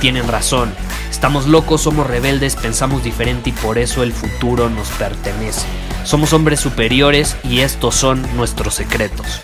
tienen razón. Estamos locos, somos rebeldes, pensamos diferente y por eso el futuro nos pertenece. Somos hombres superiores y estos son nuestros secretos.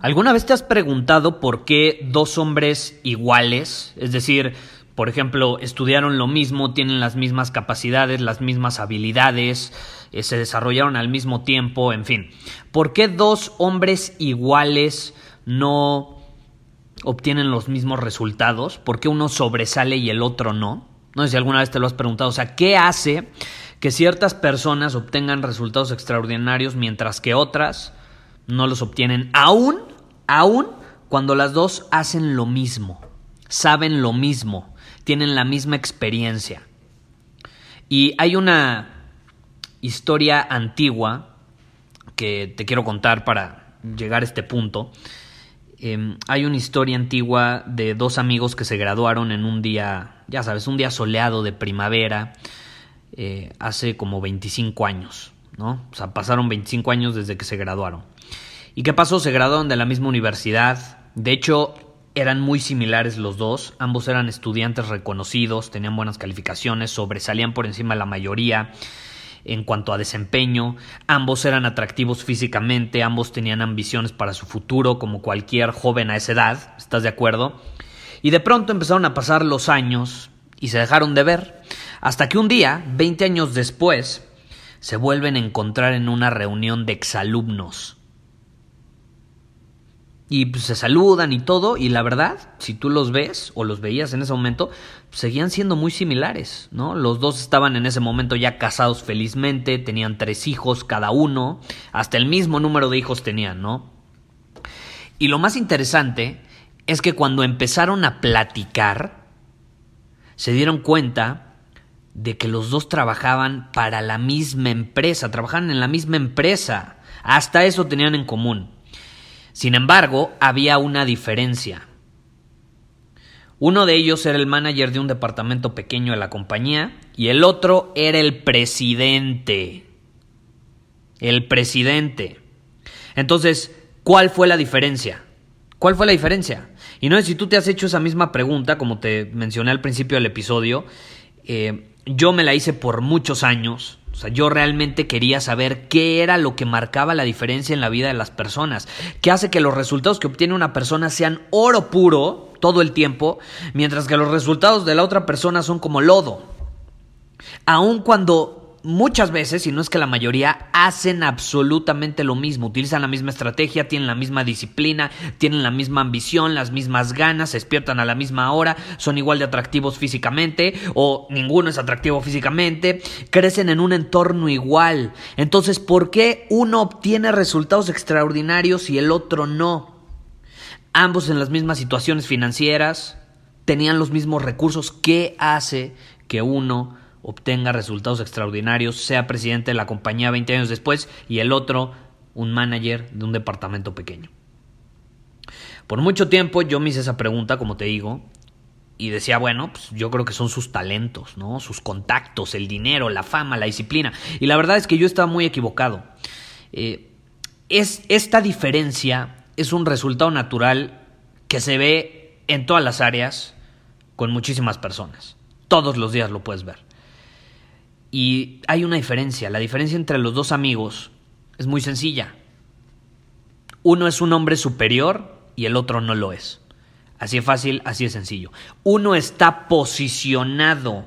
¿Alguna vez te has preguntado por qué dos hombres iguales, es decir, por ejemplo, estudiaron lo mismo, tienen las mismas capacidades, las mismas habilidades, eh, se desarrollaron al mismo tiempo, en fin, ¿por qué dos hombres iguales no obtienen los mismos resultados? ¿Por qué uno sobresale y el otro no? No sé si alguna vez te lo has preguntado. O sea, ¿qué hace que ciertas personas obtengan resultados extraordinarios mientras que otras no los obtienen? Aún aún cuando las dos hacen lo mismo, saben lo mismo, tienen la misma experiencia. Y hay una historia antigua que te quiero contar para llegar a este punto. Em, hay una historia antigua de dos amigos que se graduaron en un día, ya sabes, un día soleado de primavera, eh, hace como 25 años, ¿no? O sea, pasaron 25 años desde que se graduaron. ¿Y qué pasó? Se graduaron de la misma universidad. De hecho, eran muy similares los dos. Ambos eran estudiantes reconocidos, tenían buenas calificaciones, sobresalían por encima de la mayoría en cuanto a desempeño. Ambos eran atractivos físicamente, ambos tenían ambiciones para su futuro, como cualquier joven a esa edad. ¿Estás de acuerdo? Y de pronto empezaron a pasar los años y se dejaron de ver. Hasta que un día, 20 años después, se vuelven a encontrar en una reunión de exalumnos y pues, se saludan y todo, y la verdad, si tú los ves o los veías en ese momento, seguían siendo muy similares, ¿no? Los dos estaban en ese momento ya casados felizmente, tenían tres hijos cada uno, hasta el mismo número de hijos tenían, ¿no? Y lo más interesante es que cuando empezaron a platicar, se dieron cuenta de que los dos trabajaban para la misma empresa, trabajaban en la misma empresa, hasta eso tenían en común. Sin embargo, había una diferencia. Uno de ellos era el manager de un departamento pequeño de la compañía y el otro era el presidente. El presidente. Entonces, ¿cuál fue la diferencia? ¿Cuál fue la diferencia? Y no es si tú te has hecho esa misma pregunta, como te mencioné al principio del episodio, eh, yo me la hice por muchos años o sea, yo realmente quería saber qué era lo que marcaba la diferencia en la vida de las personas, qué hace que los resultados que obtiene una persona sean oro puro todo el tiempo, mientras que los resultados de la otra persona son como lodo. Aun cuando muchas veces, y no es que la mayoría, hacen absolutamente lo mismo, utilizan la misma estrategia, tienen la misma disciplina, tienen la misma ambición, las mismas ganas, se despiertan a la misma hora, son igual de atractivos físicamente o ninguno es atractivo físicamente, crecen en un entorno igual. Entonces, ¿por qué uno obtiene resultados extraordinarios y el otro no? Ambos en las mismas situaciones financieras, tenían los mismos recursos, ¿qué hace que uno obtenga resultados extraordinarios, sea presidente de la compañía 20 años después y el otro un manager de un departamento pequeño. Por mucho tiempo yo me hice esa pregunta, como te digo, y decía, bueno, pues yo creo que son sus talentos, ¿no? Sus contactos, el dinero, la fama, la disciplina. Y la verdad es que yo estaba muy equivocado. Eh, es, esta diferencia es un resultado natural que se ve en todas las áreas con muchísimas personas. Todos los días lo puedes ver. Y hay una diferencia. La diferencia entre los dos amigos es muy sencilla. Uno es un hombre superior y el otro no lo es. Así es fácil, así es sencillo. Uno está posicionado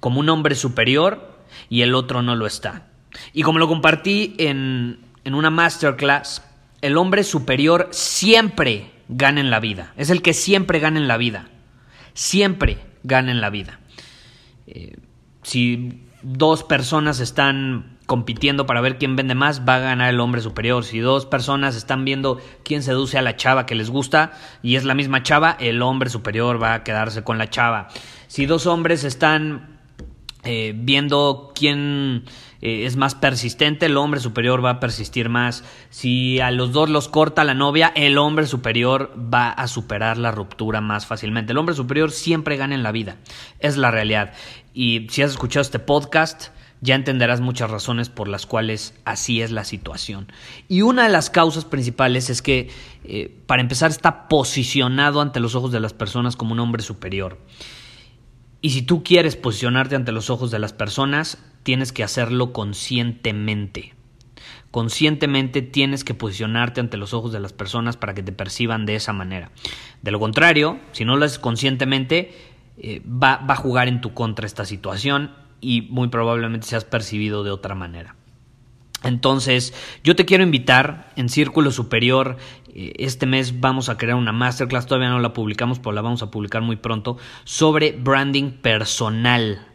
como un hombre superior y el otro no lo está. Y como lo compartí en, en una masterclass, el hombre superior siempre gana en la vida. Es el que siempre gana en la vida. Siempre gana en la vida. Eh, si dos personas están compitiendo para ver quién vende más, va a ganar el hombre superior. Si dos personas están viendo quién seduce a la chava que les gusta y es la misma chava, el hombre superior va a quedarse con la chava. Si dos hombres están eh, viendo quién eh, es más persistente, el hombre superior va a persistir más. Si a los dos los corta la novia, el hombre superior va a superar la ruptura más fácilmente. El hombre superior siempre gana en la vida, es la realidad. Y si has escuchado este podcast, ya entenderás muchas razones por las cuales así es la situación. Y una de las causas principales es que, eh, para empezar, está posicionado ante los ojos de las personas como un hombre superior. Y si tú quieres posicionarte ante los ojos de las personas, tienes que hacerlo conscientemente. Conscientemente tienes que posicionarte ante los ojos de las personas para que te perciban de esa manera. De lo contrario, si no lo haces conscientemente, eh, va, va a jugar en tu contra esta situación y muy probablemente seas percibido de otra manera. Entonces, yo te quiero invitar en Círculo Superior. Eh, este mes vamos a crear una masterclass, todavía no la publicamos, pero la vamos a publicar muy pronto, sobre branding personal.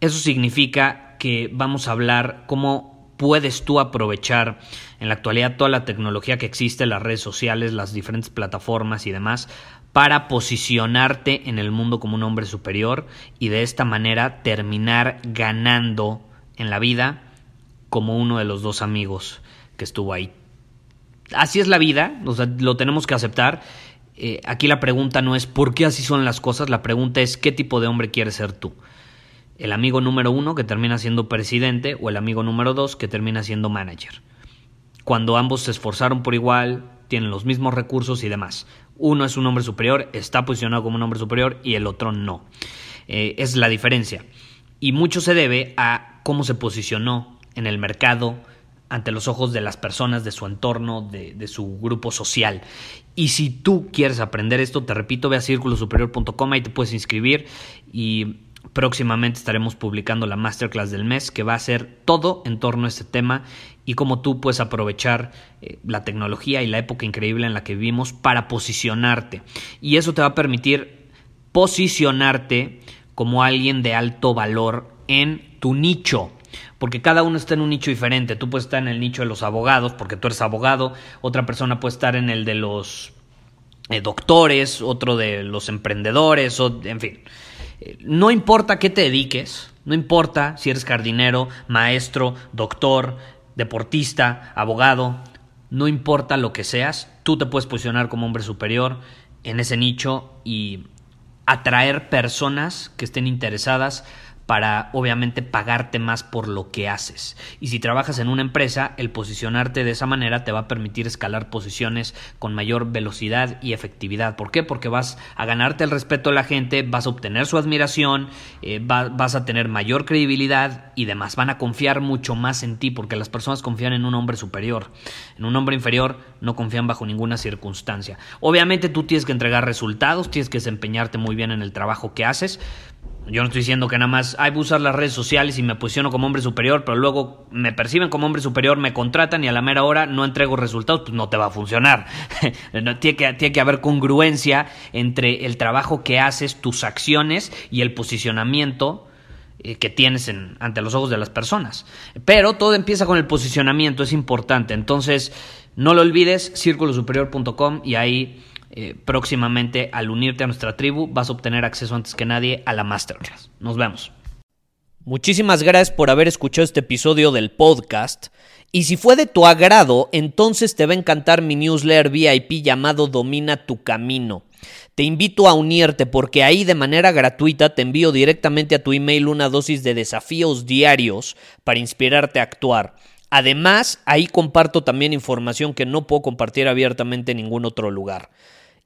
Eso significa que vamos a hablar cómo puedes tú aprovechar en la actualidad toda la tecnología que existe, las redes sociales, las diferentes plataformas y demás, para posicionarte en el mundo como un hombre superior y de esta manera terminar ganando en la vida como uno de los dos amigos que estuvo ahí. Así es la vida, lo tenemos que aceptar. Eh, aquí la pregunta no es por qué así son las cosas, la pregunta es qué tipo de hombre quieres ser tú. El amigo número uno que termina siendo presidente o el amigo número dos que termina siendo manager. Cuando ambos se esforzaron por igual, tienen los mismos recursos y demás. Uno es un hombre superior, está posicionado como un hombre superior y el otro no. Eh, es la diferencia. Y mucho se debe a cómo se posicionó en el mercado, ante los ojos de las personas, de su entorno, de, su grupo social. Y si tú quieres aprender esto, te repito, ve a círculosuperior.com y te puedes inscribir y próximamente estaremos publicando la masterclass del mes que va a ser todo en torno a este tema y cómo tú puedes aprovechar eh, la tecnología y la época increíble en la que vivimos para posicionarte. Y eso te va a permitir posicionarte como alguien de alto valor en tu nicho porque cada uno está en un nicho diferente. Tú puedes estar en el nicho de los abogados, porque tú eres abogado, otra persona puede estar en el de los eh, doctores, otro de los emprendedores, o, en fin. No importa qué te dediques, no importa si eres jardinero, maestro, doctor, deportista, abogado, no importa lo que seas, tú te puedes posicionar como hombre superior en ese nicho y atraer personas que estén interesadas para obviamente pagarte más por lo que haces. Y si trabajas en una empresa, el posicionarte de esa manera te va a permitir escalar posiciones con mayor velocidad y efectividad. ¿Por qué? Porque vas a ganarte el respeto de la gente, vas a obtener su admiración, eh, vas a tener mayor credibilidad y demás. Van a confiar mucho más en ti porque las personas confían en un hombre superior. En un hombre inferior no confían bajo ninguna circunstancia. Obviamente tú tienes que entregar resultados, tienes que desempeñarte muy bien en el trabajo que haces, yo no estoy diciendo que nada más hay que usar las redes sociales y me posiciono como hombre superior, pero luego me perciben como hombre superior, me contratan y a la mera hora no entrego resultados, pues no te va a funcionar. tiene, que, que haber congruencia entre el trabajo que haces, tus acciones y el posicionamiento eh, que tienes en, ante los ojos de las personas. Pero todo empieza con el posicionamiento, es importante. Entonces, no lo olvides, círculosuperior.com y ahí eh, próximamente al unirte a nuestra tribu vas a obtener acceso antes que nadie a la masterclass. Nos vemos. Muchísimas gracias por haber escuchado este episodio del podcast. Y si fue de tu agrado, entonces te va a encantar mi newsletter VIP llamado Domina tu Camino. Te invito a unirte porque ahí de manera gratuita te envío directamente a tu email una dosis de desafíos diarios para inspirarte a actuar. Además, ahí comparto también información que no puedo compartir abiertamente en ningún otro lugar.